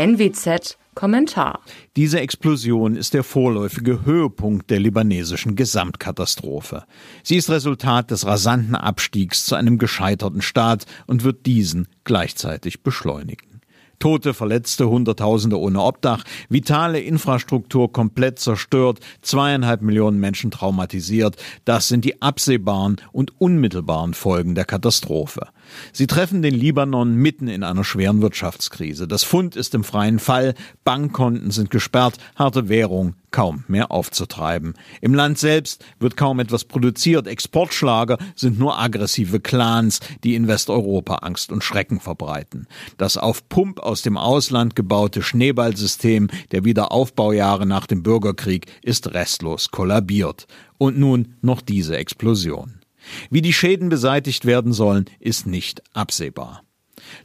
NWZ Kommentar. Diese Explosion ist der vorläufige Höhepunkt der libanesischen Gesamtkatastrophe. Sie ist Resultat des rasanten Abstiegs zu einem gescheiterten Staat und wird diesen gleichzeitig beschleunigen. Tote, Verletzte, Hunderttausende ohne Obdach, vitale Infrastruktur komplett zerstört, zweieinhalb Millionen Menschen traumatisiert. Das sind die absehbaren und unmittelbaren Folgen der Katastrophe. Sie treffen den Libanon mitten in einer schweren Wirtschaftskrise. Das Fund ist im freien Fall, Bankkonten sind gesperrt, harte Währung kaum mehr aufzutreiben. Im Land selbst wird kaum etwas produziert, Exportschlager sind nur aggressive Clans, die in Westeuropa Angst und Schrecken verbreiten. Das auf Pump aus dem Ausland gebaute Schneeballsystem der Wiederaufbaujahre nach dem Bürgerkrieg ist restlos kollabiert. Und nun noch diese Explosion. Wie die Schäden beseitigt werden sollen, ist nicht absehbar.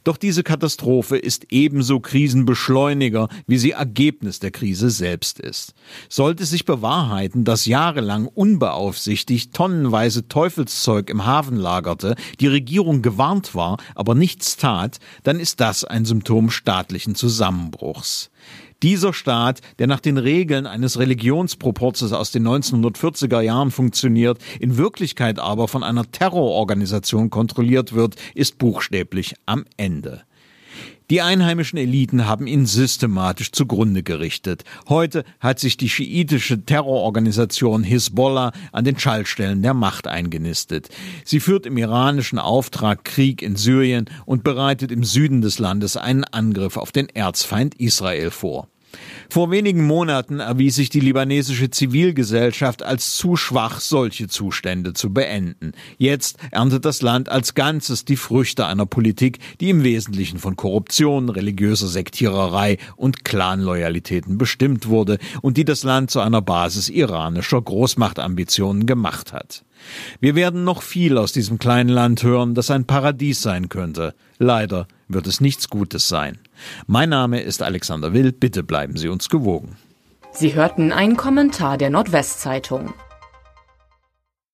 Doch diese Katastrophe ist ebenso Krisenbeschleuniger, wie sie Ergebnis der Krise selbst ist. Sollte sich bewahrheiten, dass jahrelang unbeaufsichtigt tonnenweise Teufelszeug im Hafen lagerte, die Regierung gewarnt war, aber nichts tat, dann ist das ein Symptom staatlichen Zusammenbruchs. Dieser Staat, der nach den Regeln eines Religionsproporzes aus den 1940er Jahren funktioniert, in Wirklichkeit aber von einer Terrororganisation kontrolliert wird, ist buchstäblich am Ende. Die einheimischen Eliten haben ihn systematisch zugrunde gerichtet. Heute hat sich die schiitische Terrororganisation Hisbollah an den Schaltstellen der Macht eingenistet. Sie führt im iranischen Auftrag Krieg in Syrien und bereitet im Süden des Landes einen Angriff auf den Erzfeind Israel vor. Vor wenigen Monaten erwies sich die libanesische Zivilgesellschaft als zu schwach, solche Zustände zu beenden. Jetzt erntet das Land als Ganzes die Früchte einer Politik, die im Wesentlichen von Korruption, religiöser Sektiererei und Clanloyalitäten bestimmt wurde und die das Land zu einer Basis iranischer Großmachtambitionen gemacht hat. Wir werden noch viel aus diesem kleinen Land hören, das ein Paradies sein könnte. Leider wird es nichts Gutes sein. Mein Name ist Alexander Will, bitte bleiben Sie uns gewogen. Sie hörten einen Kommentar der Nordwestzeitung.